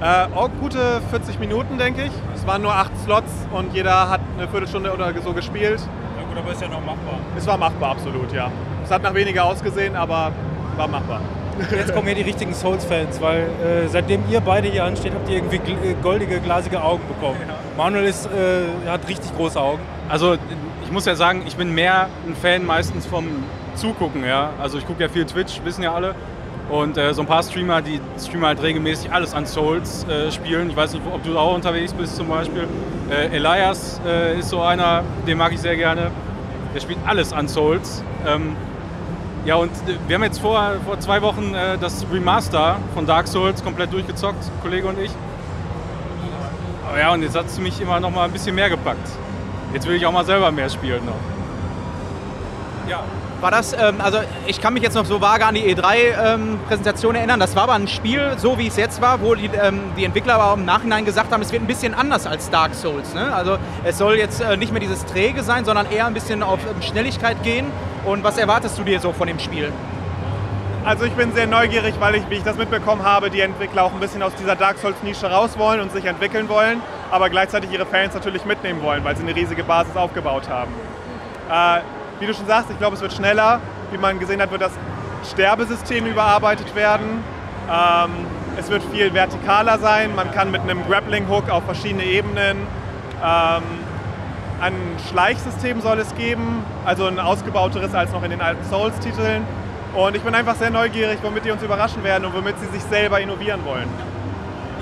Äh, auch gute 40 Minuten, denke ich. Es waren nur acht Slots und jeder hat eine Viertelstunde oder so gespielt. Ja gut, aber ist ja noch machbar. Es war machbar, absolut, ja. Es hat nach weniger ausgesehen, aber war machbar. Jetzt kommen hier die richtigen Souls-Fans, weil äh, seitdem ihr beide hier ansteht, habt ihr irgendwie gl- äh, goldige, glasige Augen bekommen. Manuel ist, äh, hat richtig große Augen. Also ich muss ja sagen, ich bin mehr ein Fan meistens vom Zugucken. Ja? Also ich gucke ja viel Twitch, wissen ja alle. Und äh, so ein paar Streamer, die streamen halt regelmäßig alles an Souls äh, spielen. Ich weiß nicht, ob du auch unterwegs bist zum Beispiel. Äh, Elias äh, ist so einer, den mag ich sehr gerne. Der spielt alles an Souls. Ähm, ja, und äh, wir haben jetzt vor, vor zwei Wochen äh, das Remaster von Dark Souls komplett durchgezockt, Kollege und ich. Aber ja, und jetzt hat es mich immer noch mal ein bisschen mehr gepackt. Jetzt will ich auch mal selber mehr spielen noch. Ja. War das, ähm, also ich kann mich jetzt noch so vage an die E3-Präsentation erinnern. Das war aber ein Spiel, so wie es jetzt war, wo die, ähm, die Entwickler aber im Nachhinein gesagt haben, es wird ein bisschen anders als Dark Souls. Ne? Also es soll jetzt äh, nicht mehr dieses Träge sein, sondern eher ein bisschen auf ähm, Schnelligkeit gehen. Und was erwartest du dir so von dem Spiel? Also ich bin sehr neugierig, weil ich, wie ich das mitbekommen habe, die Entwickler auch ein bisschen aus dieser Dark Souls-Nische raus wollen und sich entwickeln wollen, aber gleichzeitig ihre Fans natürlich mitnehmen wollen, weil sie eine riesige Basis aufgebaut haben. Äh, wie du schon sagst, ich glaube, es wird schneller. Wie man gesehen hat, wird das Sterbesystem überarbeitet werden. Ähm, es wird viel vertikaler sein. Man kann mit einem Grappling-Hook auf verschiedene Ebenen. Ähm, ein Schleichsystem soll es geben, also ein ausgebauteres als noch in den alten Souls-Titeln. Und ich bin einfach sehr neugierig, womit die uns überraschen werden und womit sie sich selber innovieren wollen.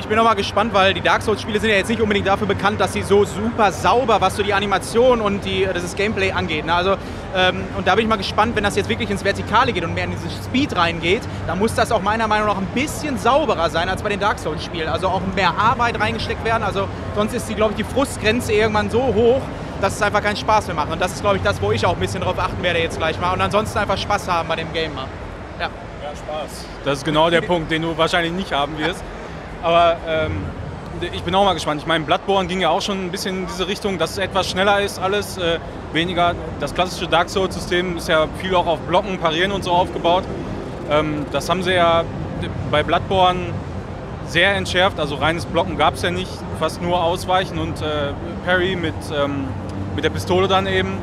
Ich bin auch mal gespannt, weil die Dark Souls-Spiele sind ja jetzt nicht unbedingt dafür bekannt, dass sie so super sauber, was so die Animation und die, das Gameplay angeht. Ne? Also, ähm, und da bin ich mal gespannt, wenn das jetzt wirklich ins Vertikale geht und mehr in dieses Speed reingeht, dann muss das auch meiner Meinung nach ein bisschen sauberer sein als bei den Dark Souls-Spielen. Also auch mehr Arbeit reingesteckt werden. Also sonst ist die, glaube ich, die Frustgrenze irgendwann so hoch, dass es einfach keinen Spaß mehr macht. Und das ist, glaube ich, das, wo ich auch ein bisschen drauf achten werde jetzt gleich mal. Und ansonsten einfach Spaß haben bei dem Game. Ja. Ja, Spaß. Das ist genau der Punkt, den du wahrscheinlich nicht haben wirst. Aber ähm, ich bin auch mal gespannt. Ich meine, Bloodborne ging ja auch schon ein bisschen in diese Richtung, dass es etwas schneller ist, alles äh, weniger. Das klassische Dark Souls-System ist ja viel auch auf Blocken, Parieren und so aufgebaut. Ähm, das haben sie ja bei Bloodborne sehr entschärft. Also reines Blocken gab es ja nicht, fast nur Ausweichen und äh, Parry mit, ähm, mit der Pistole dann eben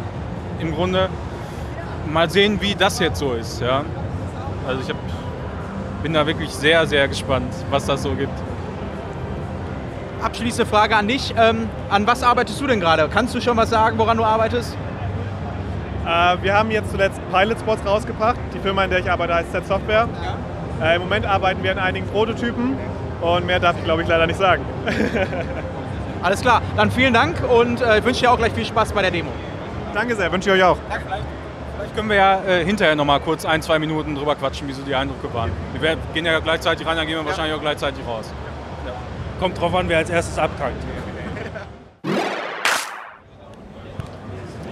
im Grunde. Mal sehen, wie das jetzt so ist. Ja? Also ich hab, bin da wirklich sehr, sehr gespannt, was das so gibt. Abschließende Frage an dich. Ähm, an was arbeitest du denn gerade? Kannst du schon was sagen, woran du arbeitest? Äh, wir haben jetzt zuletzt Pilot Spots rausgebracht. Die Firma, in der ich arbeite, heißt Z Software. Äh, Im Moment arbeiten wir an einigen Prototypen und mehr darf ich, glaube ich, leider nicht sagen. <laughs> Alles klar, dann vielen Dank und äh, ich wünsche dir auch gleich viel Spaß bei der Demo. Danke sehr, wünsche ich euch auch. Vielleicht können wir ja äh, hinterher noch mal kurz ein, zwei Minuten drüber quatschen, wie so die Eindrücke waren. Wir werden- gehen ja gleichzeitig rein, dann gehen wir wahrscheinlich auch gleichzeitig raus. Kommt drauf an, wer als erstes abkackt.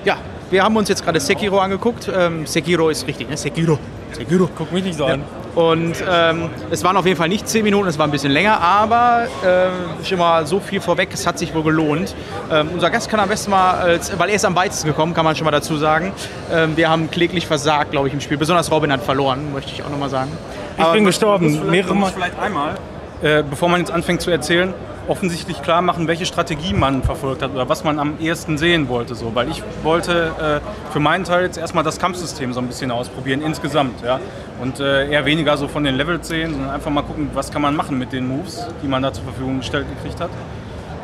Ja, wir haben uns jetzt gerade Sekiro angeguckt. Ähm, Sekiro ist richtig, ne? Sekiro. Sekiro. Guck mich nicht so an. Und ähm, es waren auf jeden Fall nicht 10 Minuten, es war ein bisschen länger, aber ähm, schon mal so viel vorweg, es hat sich wohl gelohnt. Ähm, unser Gast kann am besten mal, als, weil er ist am weitesten gekommen, kann man schon mal dazu sagen. Ähm, wir haben kläglich versagt, glaube ich, im Spiel. Besonders Robin hat verloren, möchte ich auch nochmal sagen. Ich bin gestorben. Mehrere Mal. vielleicht einmal, äh, bevor man jetzt anfängt zu erzählen, offensichtlich klar machen, welche Strategie man verfolgt hat oder was man am ehesten sehen wollte. So. Weil ich wollte äh, für meinen Teil jetzt erstmal das Kampfsystem so ein bisschen ausprobieren, insgesamt. Ja? Und äh, eher weniger so von den Levels sehen, sondern einfach mal gucken, was kann man machen mit den Moves, die man da zur Verfügung gestellt gekriegt hat.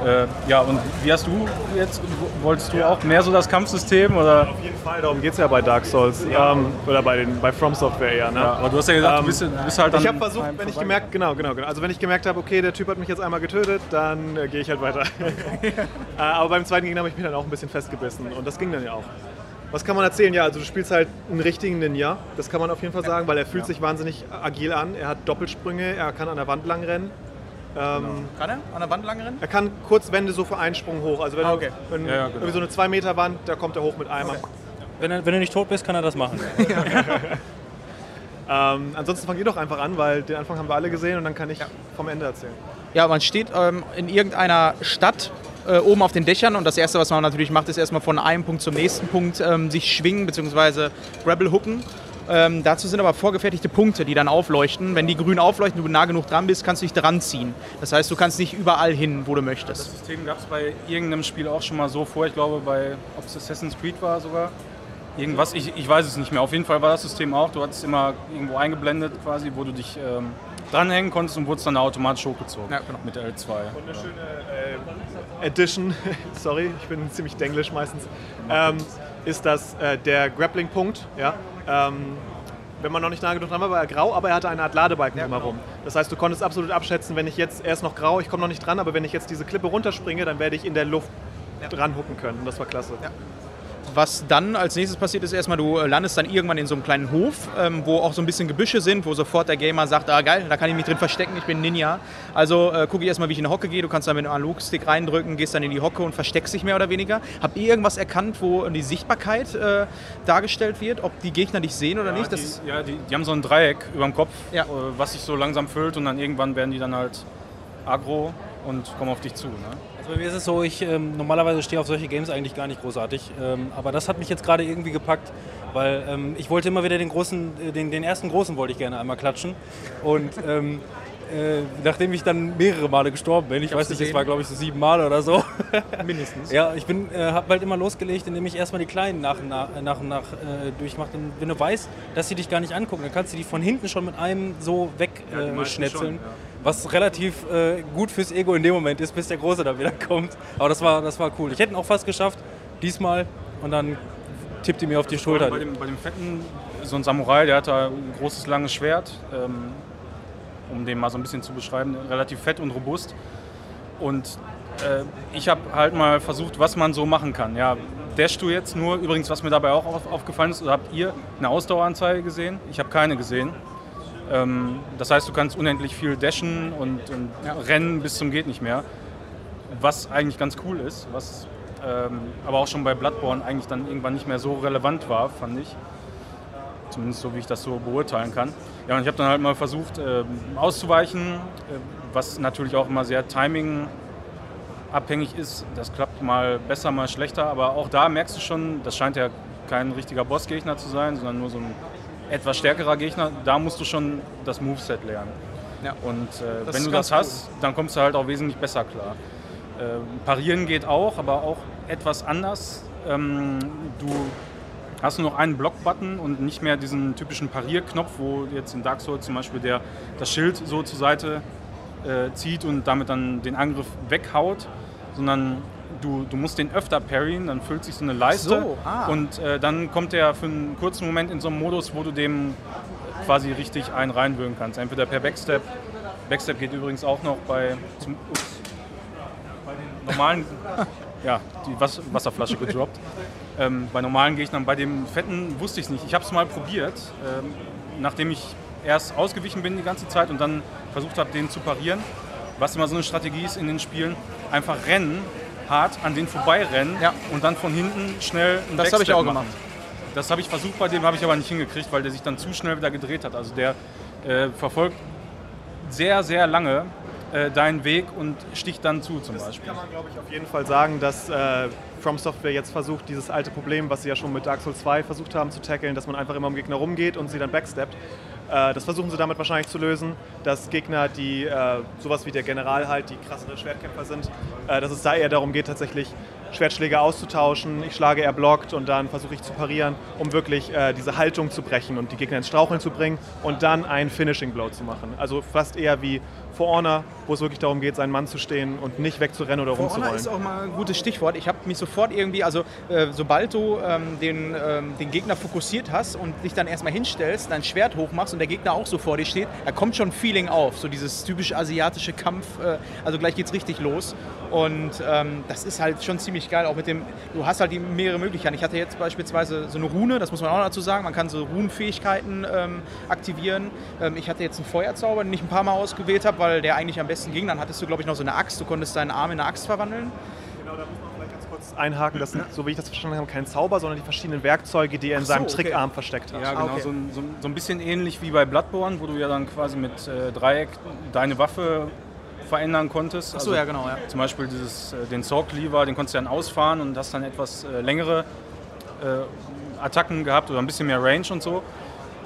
Äh, ja, und wie hast du jetzt, wolltest du auch mehr so das Kampfsystem oder? Auf jeden Fall, darum geht es ja bei Dark Souls. Ähm, oder bei, den, bei From Software eher. Ne? Ja, aber du hast ja gesagt, Ähm, du, bist, du bist halt dann Ich habe versucht, wenn ich gemerkt, genau, genau, genau. Also wenn ich gemerkt habe, okay, der Typ hat mich jetzt einmal getötet, dann äh, gehe ich halt weiter. <laughs> äh, aber beim zweiten Gegner habe ich mich dann auch ein bisschen festgebissen und das ging dann ja auch. Was kann man erzählen? Ja, also du spielst halt einen richtigen Ninja, das kann man auf jeden Fall sagen, weil er fühlt sich wahnsinnig agil an. Er hat Doppelsprünge, er kann an der Wand lang Ähm, Kann er an der Wand lang rennen? Er kann kurz Wände so für einen Sprung hoch. Also wenn, Ah, okay. du, wenn Ja, ja, genau. irgendwie so eine 2 Meter Wand, da kommt er hoch mit Eimer. Wenn, er, wenn du nicht tot bist, kann er das machen. <laughs> Ähm, ansonsten fangt ihr doch einfach an, weil den Anfang haben wir alle gesehen und dann kann ich vom Ende erzählen. Ja, man steht ähm, in irgendeiner Stadt äh, oben auf den Dächern und das Erste, was man natürlich macht, ist erstmal von einem Punkt zum nächsten Punkt ähm, sich schwingen bzw. Grapple hooken. Ähm, dazu sind aber vorgefertigte Punkte, die dann aufleuchten. Wenn die grün aufleuchten und du nah genug dran bist, kannst du dich dran ziehen. Das heißt, du kannst nicht überall hin, wo du möchtest. Das System gab es bei irgendeinem Spiel auch schon mal so vor. Ich glaube, bei ob es Assassin's Creed war sogar. Irgendwas, ich, ich weiß es nicht mehr. Auf jeden Fall war das System auch. Du hattest immer irgendwo eingeblendet quasi, wo du dich ähm, dranhängen konntest und wurdest dann automatisch hochgezogen Ja, genau. mit L2. Und eine schöne äh, Addition, <laughs> sorry, ich bin ziemlich denglisch meistens, ähm, ist das äh, der Grappling-Punkt. Ja? Ähm, wenn man noch nicht nah genug dran war, war er grau, aber er hatte eine Art Ladebalken drumherum. Das heißt, du konntest absolut abschätzen, wenn ich jetzt, er ist noch grau, ich komme noch nicht dran, aber wenn ich jetzt diese Klippe runterspringe, dann werde ich in der Luft dran hucken können. Und das war klasse. Was dann als nächstes passiert ist, erstmal du äh, landest dann irgendwann in so einem kleinen Hof, ähm, wo auch so ein bisschen Gebüsche sind, wo sofort der Gamer sagt, ah geil, da kann ich mich drin verstecken, ich bin Ninja. Also äh, gucke ich erstmal, wie ich in eine Hocke gehe, du kannst dann mit einem Analogstick reindrücken, gehst dann in die Hocke und versteckst dich mehr oder weniger. Habt ihr irgendwas erkannt, wo die Sichtbarkeit äh, dargestellt wird, ob die Gegner dich sehen oder Ja, nicht? Das die, ja die, die haben so ein Dreieck über dem Kopf, Ja. äh, was sich so langsam füllt und dann irgendwann werden die dann halt aggro und kommen auf dich zu. Ne? Also bei mir ist es so, ich ähm, normalerweise stehe auf solche Games eigentlich gar nicht großartig. Ähm, aber das hat mich jetzt gerade irgendwie gepackt, weil ähm, ich wollte immer wieder den großen, äh, den, den ersten großen wollte ich gerne einmal klatschen. Und ähm, äh, nachdem ich dann mehrere Male gestorben bin, ich, weiß nicht, es gesehen. war glaube ich so sieben Mal oder so. <laughs> mindestens. Ja, ich bin, äh, habe halt immer losgelegt, indem ich erstmal die Kleinen nach und nach, nach, nach äh, durchmache. Und wenn du weißt, dass sie dich gar nicht angucken, dann kannst du die von hinten schon mit einem so wegschnetzeln. ja. Was relativ äh, gut fürs Ego in dem Moment ist, bis der Große dann wieder <laughs> kommt. Aber das war, das war cool. Ich hätte ihn auch fast geschafft, diesmal. Und dann tippt die mir auf die Schulter. Bei dem, bei dem Fetten, so ein Samurai, der hat da ein großes, langes Schwert, ähm, um den mal so ein bisschen zu beschreiben, relativ fett und robust. Und äh, ich habe halt mal versucht, was man so machen kann. Ja, dashst du jetzt nur, übrigens, was mir dabei auch auf, aufgefallen ist, habt ihr eine Ausdaueranzeige gesehen? Ich habe keine gesehen. Ähm, das heißt, du kannst unendlich viel dashen und, und rennen bis zum geht nicht mehr. Was eigentlich ganz cool ist, was ähm, aber auch schon bei Bloodborne eigentlich dann irgendwann nicht mehr so relevant war, fand ich. Zumindest so, wie ich das so beurteilen kann. Ja, und ich habe dann halt mal versucht ähm, auszuweichen, äh, was natürlich auch immer sehr timing abhängig ist. Das klappt mal besser, mal schlechter, aber auch da merkst du schon, das scheint ja kein richtiger Bossgegner zu sein, sondern nur so ein etwas stärkerer Gegner. Da musst du schon das Moveset lernen. Ja. Und äh, wenn du das hast, dann kommst du halt auch wesentlich besser klar. Ähm, parieren geht auch, aber auch etwas anders. Ähm, du hast nur noch einen Block-Button und nicht mehr diesen typischen Parierknopf, wo jetzt in Dark Souls zum Beispiel der, das Schild so zur Seite äh, zieht und damit dann den Angriff weghaut, sondern du, du musst den öfter parryen, dann füllt sich so eine Leiste So, ah. und äh, dann kommt der für einen kurzen Moment in so einen Modus, wo du dem quasi richtig einen reinwürgen kannst. Entweder per Backstep, Backstep geht übrigens auch noch bei, zum, ups, bei den normalen, <laughs> ja, die Was Wasserflasche gedroppt. Ähm, bei normalen Gegnern, bei dem fetten wusste ich es nicht. Ich habe es mal probiert, ähm, nachdem ich erst ausgewichen bin die ganze Zeit und dann versucht habe, den zu parieren. Was immer so eine Strategie ist in den Spielen, einfach rennen, hart an den vorbeirennen Ja. und dann von hinten schnell einen Das habe ich auch machen. gemacht. Das habe ich versucht, bei dem habe ich aber nicht hingekriegt, weil der sich dann zu schnell wieder gedreht hat. Also der äh, verfolgt sehr, sehr lange äh, deinen Weg und sticht dann zu zum Beispiel. kann man, glaube ich, auf jeden Fall sagen, dass äh, From Software jetzt versucht, dieses alte Problem, was sie ja schon mit Dark Souls 2 versucht haben zu tackeln, dass man einfach immer um Gegner rumgeht und sie dann backsteppt. Äh, das versuchen sie damit wahrscheinlich zu lösen, dass Gegner, die äh, sowas wie der General halt, die krassere Schwertkämpfer sind, äh, dass es da eher darum geht, tatsächlich Schwertschläge auszutauschen. Ich schlage, er blockt und dann versuche ich zu parieren, um wirklich diese Haltung zu brechen und die Gegner ins Straucheln zu bringen und dann einen Finishing Blow zu machen. Also fast eher wie For Honor, wo es wirklich darum geht, seinen Mann zu stehen und nicht wegzurennen oder For Honor rumzurollen. ist auch mal ein gutes Stichwort. Ich habe mich sofort irgendwie, also äh, sobald du ähm, den, ähm, den Gegner fokussiert hast und dich dann erstmal hinstellst, dein Schwert hochmachst und der Gegner auch so vor dir steht, da kommt schon ein Feeling auf. So dieses typisch asiatische Kampf, äh, also gleich geht's richtig los. Und ähm, das ist halt schon ziemlich geil, auch mit dem, du hast halt die mehrere Möglichkeiten. Ich hatte jetzt beispielsweise so eine Rune, das muss man auch dazu sagen, man kann so Runenfähigkeiten ähm, aktivieren. Ähm, ich hatte jetzt einen Feuerzauber, den ich ein paar Mal ausgewählt habe, weil der eigentlich am besten ging. Dann hattest du, glaube ich, noch so eine Axt, du konntest deinen Arm in eine Axt verwandeln. Genau, da muss man vielleicht ganz kurz einhaken. Das sind, so wie ich das verstanden habe, kein Zauber, sondern die verschiedenen Werkzeuge, die er in so, seinem okay. Trickarm versteckt hat. Ja, genau, okay. so, ein, so, so ein bisschen ähnlich wie bei Bloodborne, wo du ja dann quasi mit äh, Dreieck deine Waffe verändern konntest. Achso, ja, genau. Ja. Zum Beispiel dieses, äh, den Sorg Lever, den konntest du dann ausfahren und hast dann etwas äh, längere äh, Attacken gehabt oder ein bisschen mehr Range und so.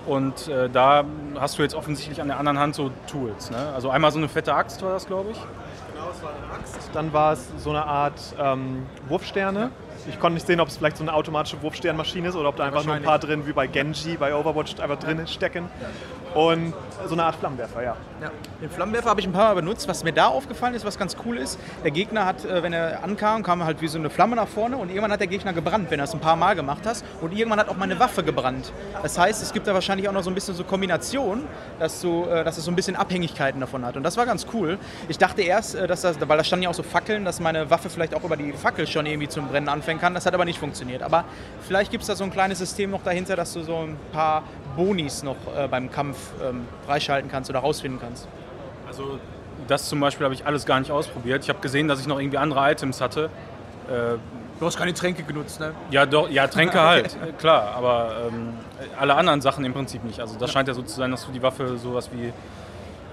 Und äh, da hast du jetzt offensichtlich an der anderen Hand so Tools. Ne? Also einmal so eine fette Axt war das, glaube ich. Genau, es war eine Axt. Dann war es so eine Art ähm, Wurfsterne. Ich konnte nicht sehen, ob es vielleicht so eine automatische Wurfsternmaschine ist oder ob da einfach nur ein paar drin, wie bei Genji, bei Overwatch, einfach drin stecken. Und so eine Art Flammenwerfer, ja. Ja. Den Flammenwerfer habe ich ein paar Mal benutzt. Was mir da aufgefallen ist, was ganz cool ist, der Gegner hat, äh, wenn er ankam, kam halt wie so eine Flamme nach vorne und irgendwann hat der Gegner gebrannt, wenn du das ein paar Mal gemacht hast. Und irgendwann hat auch meine Waffe gebrannt. Das heißt, es gibt da wahrscheinlich auch noch so ein bisschen so Kombinationen, dass, du, äh, dass es so ein bisschen Abhängigkeiten davon hat. Und das war ganz cool. Ich dachte erst, äh, dass das, weil da standen ja auch so Fackeln, dass meine Waffe vielleicht auch über die Fackel schon irgendwie zum Brennen anfangen kann. Das hat aber nicht funktioniert. Aber vielleicht gibt es da so ein kleines System noch dahinter, dass du so ein paar Bonis noch äh, beim Kampf ähm, freischalten kannst oder rausfinden kannst. Also das zum Beispiel habe ich alles gar nicht ausprobiert. Ich habe gesehen, dass ich noch irgendwie andere Items hatte. Äh, Du hast keine Tränke genutzt, ne? ja, doch, ja, Tränke <laughs> halt, äh, klar, aber ähm, alle anderen Sachen im Prinzip nicht. Also das scheint ja so zu sein, dass du die Waffe sowas wie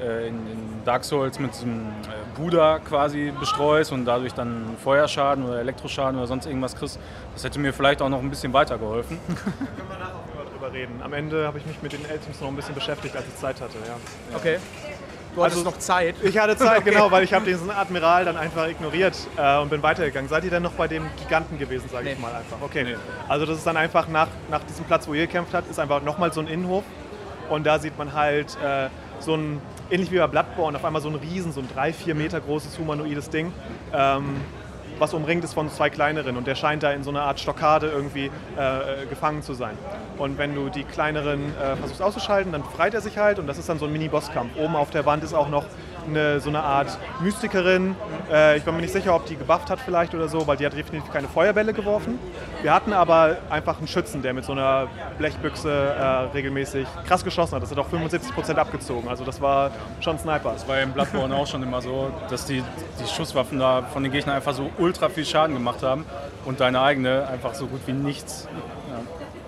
äh, in, in Dark Souls mit so einem äh, Buddha quasi bestreust und dadurch dann Feuerschaden oder Elektroschaden oder sonst irgendwas kriegst. Das hätte mir vielleicht auch noch ein bisschen weitergeholfen. <laughs> Reden. Am Ende habe ich mich mit den Items noch ein bisschen beschäftigt, als ich Zeit hatte, ja. Okay. Du hattest Also- noch Zeit. Ich hatte Zeit, genau, weil ich habe diesen Admiral dann einfach ignoriert äh, und bin weitergegangen. Seid ihr denn noch bei dem Giganten gewesen, sage ich Nee. mal einfach? Okay. Also das ist dann einfach nach, nach diesem Platz, wo ihr gekämpft habt, ist einfach nochmal so ein Innenhof. Und da sieht man halt äh, so ein, ähnlich wie bei Bloodborne, auf einmal so ein riesen, so ein drei, vier Meter großes humanoides Ding. Ähm, was umringt ist von zwei kleineren und der scheint da in so einer Art Stockade irgendwie äh, äh, gefangen zu sein. Und wenn du die kleineren äh, versuchst auszuschalten, dann befreit er sich halt und das ist dann so ein Mini-Bosskampf. Oben auf der Wand ist auch noch eine, so eine Art Mystikerin. Äh, ich bin mir nicht sicher, ob die gebufft hat vielleicht oder so, weil die hat definitiv keine Feuerbälle geworfen. Wir hatten aber einfach einen Schützen, der mit so einer Blechbüchse äh, regelmäßig krass geschossen hat. Das hat auch 75% abgezogen. Also das war schon Sniper. Das war im Bloodborne auch schon immer so, dass die, die Schusswaffen da von den Gegnern einfach so ultra viel Schaden gemacht haben und deine eigene einfach so gut wie nichts.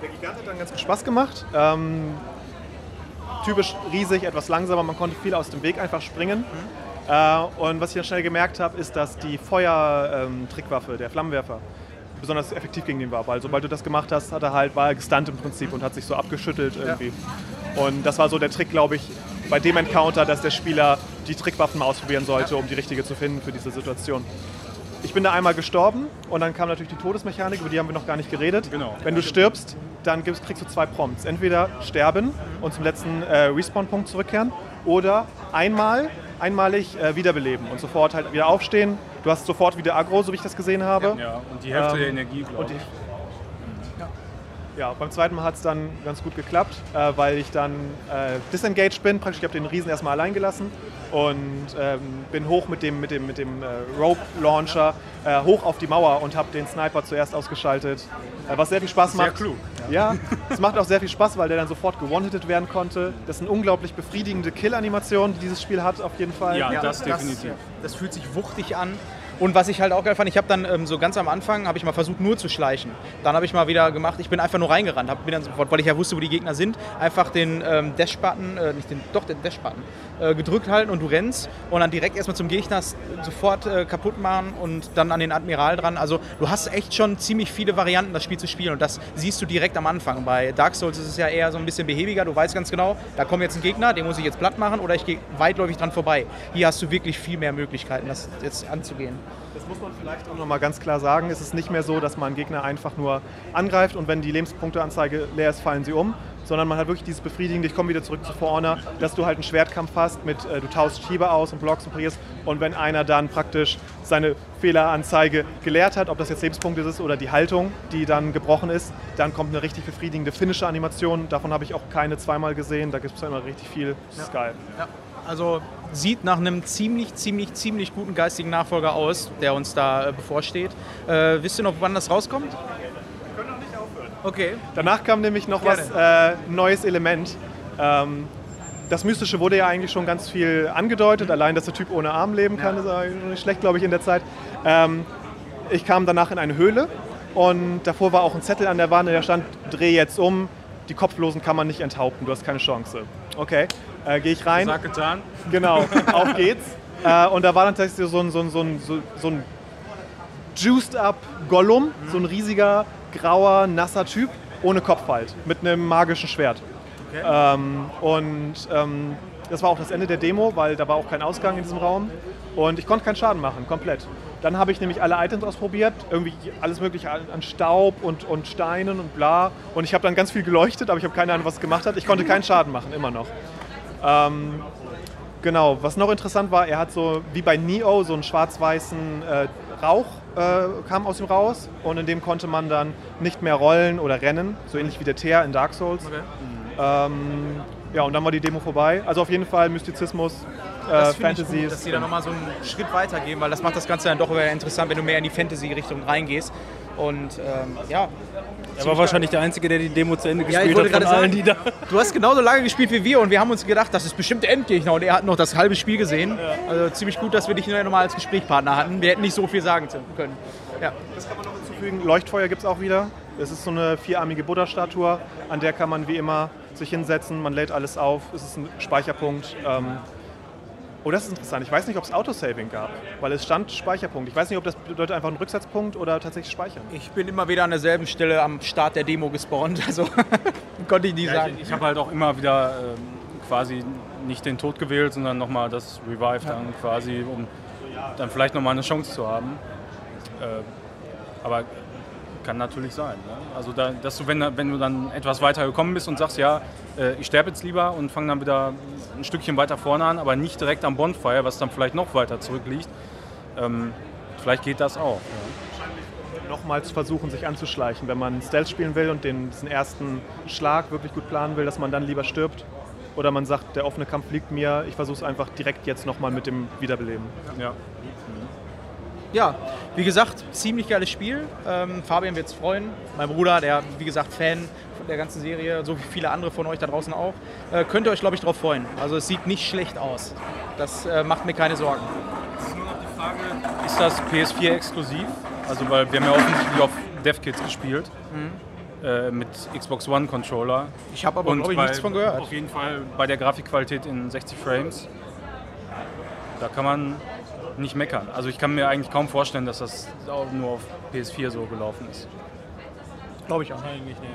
Der Gigant hat dann ganz viel Spaß gemacht. Ähm, typisch riesig, etwas langsamer, man konnte viel aus dem Weg einfach springen. Äh, und was ich dann schnell gemerkt habe, ist, dass die Feuer-Trickwaffe, der Flammenwerfer, besonders effektiv gegen ihn war. Weil sobald du das gemacht hast, hat er halt, war er gestunt im Prinzip und hat sich so abgeschüttelt irgendwie. Und das war so der Trick, glaube ich, bei dem Encounter, dass der Spieler die Trickwaffen mal ausprobieren sollte, um die richtige zu finden für diese Situation. Ich bin da einmal gestorben und dann kam natürlich die Todesmechanik, über die haben wir noch gar nicht geredet. Genau. Wenn du stirbst, dann gibst, kriegst du zwei Prompts. Entweder sterben und zum letzten äh, Respawn-Punkt zurückkehren oder einmal, einmalig äh, wiederbeleben und sofort halt wieder aufstehen. Du hast sofort wieder Aggro, so wie ich das gesehen habe. Ja, und die Hälfte Ähm, der Energie, glaube ich. Ja, beim zweiten Mal hat es dann ganz gut geklappt, äh, weil ich dann äh, disengaged bin. Praktisch, ich habe den Riesen erstmal allein gelassen und ähm, bin hoch mit dem, mit dem, mit dem äh, Rope Launcher äh, hoch auf die Mauer und habe den Sniper zuerst ausgeschaltet, äh, was sehr viel Spaß Sehr macht. klug. Ja, es macht auch sehr viel Spaß, weil der dann sofort gewone-hitted werden konnte. Das ist eine unglaublich befriedigende Kill-Animation, die dieses Spiel hat, auf jeden Fall. Ja, das definitiv. Das fühlt sich wuchtig an. Und was ich halt auch geil fand, ich habe dann ähm, so ganz am Anfang, habe ich mal versucht nur zu schleichen. Dann habe ich mal wieder gemacht, ich bin einfach nur reingerannt, hab, bin dann sofort, weil ich ja wusste, wo die Gegner sind, einfach den ähm, Dash-Button, äh, nicht den, doch den Dash-Button, äh, gedrückt halten und du rennst und dann direkt erstmal zum Gegner sofort äh, kaputt machen und dann an den Admiral dran. Also du hast echt schon ziemlich viele Varianten, das Spiel zu spielen und das siehst du direkt am Anfang. Bei Dark Souls ist es ja eher so ein bisschen behäbiger, du weißt ganz genau, da kommt jetzt ein Gegner, den muss ich jetzt platt machen oder ich gehe weitläufig dran vorbei. Hier hast du wirklich viel mehr Möglichkeiten, das jetzt anzugehen. Das muss man vielleicht auch nochmal ganz klar sagen. Es ist nicht mehr so, dass man Gegner einfach nur angreift und wenn die Lebenspunkteanzeige leer ist, fallen sie um. Sondern man hat wirklich dieses Befriedigende, ich komme wieder zurück zu Honor, dass du halt einen Schwertkampf hast, mit, äh, du tauschst Schieber aus und blockst und parierst. Und wenn einer dann praktisch seine Fehleranzeige geleert hat, ob das jetzt Lebenspunkte ist oder die Haltung, die dann gebrochen ist, dann kommt eine richtig befriedigende finnische Animation. Davon habe ich auch keine zweimal gesehen, da gibt es immer richtig viel. Das ist geil. Ja, also sieht nach einem ziemlich, ziemlich, ziemlich guten geistigen Nachfolger aus, der uns da äh, bevorsteht. Äh, wisst ihr noch, wann das rauskommt? Wir können noch nicht aufhören. Okay. Danach kam nämlich noch Gerne. was äh, neues Element. Ähm, das Mystische wurde ja eigentlich schon ganz viel angedeutet. Allein, dass der Typ ohne Arm leben kann, ist eigentlich nicht schlecht, glaube ich, in der Zeit. Ähm, ich kam danach in eine Höhle und davor war auch ein Zettel an der Wand, der stand, dreh jetzt um, die Kopflosen kann man nicht enthaupten, du hast keine Chance. Okay, äh, gehe ich rein. Sag getan. Genau, <laughs> auf geht's. äh, und da war dann tatsächlich so ein, so ein, so ein, so, so ein juiced up Gollum, so ein riesiger, grauer, nasser Typ, ohne Kopf halt, mit einem magischen Schwert. Ähm, und ähm, das war auch das Ende der Demo, weil da war auch kein Ausgang in diesem Raum. Und ich konnte keinen Schaden machen, komplett. Dann habe ich nämlich alle Items ausprobiert, irgendwie alles mögliche an an Staub und, und Steinen und bla. Und ich habe dann ganz viel geleuchtet, aber ich habe keine Ahnung, was es gemacht hat. Ich konnte keinen Schaden machen, immer noch. Ähm, genau, was noch interessant war, er hat so wie bei Neo so einen schwarz-weißen äh, Rauch äh, kam aus ihm raus und in dem konnte man dann nicht mehr rollen oder rennen, so ähnlich wie der Teer in Dark Souls. Ähm, ja, und dann war die Demo vorbei. Also auf jeden Fall Mystizismus, äh, Fantasy. gut, dass die da nochmal so einen Schritt weitergehen, weil das macht das Ganze dann doch interessant, wenn du mehr in die Fantasy-Richtung reingehst. Und ähm, ja. Er war wahrscheinlich der Einzige, der die Demo zu Ende Ja, ich gespielt wollte hat von allen, die da... du hast genauso lange gespielt wie wir und wir haben uns gedacht, das ist bestimmt der Endgegner und er hat noch das halbe Spiel gesehen. Also ziemlich gut, dass wir dich nochmal als Gesprächspartner hatten. Wir hätten nicht so viel sagen können. Ja. Das kann man noch hinzufügen. Leuchtfeuer gibt es auch wieder. Es ist so eine vierarmige Buddha-Statue, an der kann man wie immer sich hinsetzen. Man lädt alles auf. Es ist ein Speicherpunkt. Ähm oh, das ist interessant. Ich weiß nicht, ob es Autosaving gab, weil es stand Speicherpunkt. Ich weiß nicht, ob das bedeutet einfach ein Rücksetzpunkt oder tatsächlich Speichern. Ich bin immer wieder an derselben Stelle am Start der Demo gespawnt, also <laughs> konnte ich nie Ja, sagen. ich ich habe halt auch immer wieder ähm, quasi nicht den Tod gewählt, sondern nochmal das Revive dann quasi, um dann vielleicht nochmal eine Chance zu haben. Äh, aber kann natürlich sein. Ne? Also, da, dass du, wenn, wenn du dann etwas weiter gekommen bist und sagst, ja, äh, ich sterbe jetzt lieber und fange dann wieder ein Stückchen weiter vorne an, aber nicht direkt am Bonfire, was dann vielleicht noch weiter zurückliegt, ähm, vielleicht geht das auch. Ja. Nochmals versuchen, sich anzuschleichen. Wenn man Stealth spielen will und den, diesen ersten Schlag wirklich gut planen will, dass man dann lieber stirbt. Oder man sagt, der offene Kampf liegt mir, ich versuche es einfach direkt jetzt nochmal mit dem Wiederbeleben. Ja. Ja, wie gesagt, ziemlich geiles Spiel. Ähm, Fabian wird es freuen. Mein Bruder, der, wie gesagt, Fan der ganzen Serie, so wie viele andere von euch da draußen auch. Äh, könnt ihr euch, glaube ich, darauf freuen. Also es sieht nicht schlecht aus. Das äh, macht mir keine Sorgen. Es ist nur noch die Frage, ist das PS4 exklusiv? Also weil wir haben ja offensichtlich auf DevKits gespielt. Äh, mit Xbox One Controller. Ich habe aber, glaube ich, bei- nichts von gehört. Auf jeden Fall bei der Grafikqualität in 60 Frames. Da kann man nicht meckern. Also ich kann mir eigentlich kaum vorstellen, dass das auch nur auf PS4 so gelaufen ist. Glaube ich auch.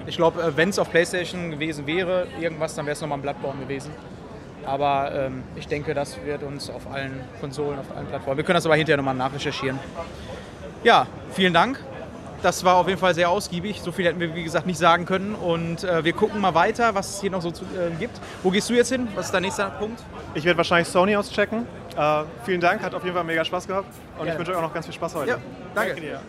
Ich glaube, äh, wenn es auf PlayStation gewesen wäre, irgendwas, dann wäre es nochmal ein Bloodborne gewesen. Aber ähm, ich denke, das wird uns auf allen Konsolen, auf allen Plattformen. Wir können das aber hinterher nochmal nachrecherchieren. Ja, vielen Dank. Das war auf jeden Fall sehr ausgiebig. So viel hätten wir, wie gesagt, nicht sagen können. Und äh, wir gucken mal weiter, was es hier noch so zu, äh, gibt. Wo gehst du jetzt hin? Was ist dein nächster Punkt? Ich werde wahrscheinlich Sony auschecken. Äh, vielen Dank, hat auf jeden Fall mega Spaß gehabt. Und Ja. ich wünsche euch auch noch ganz viel Spaß heute. Ja, danke. dir.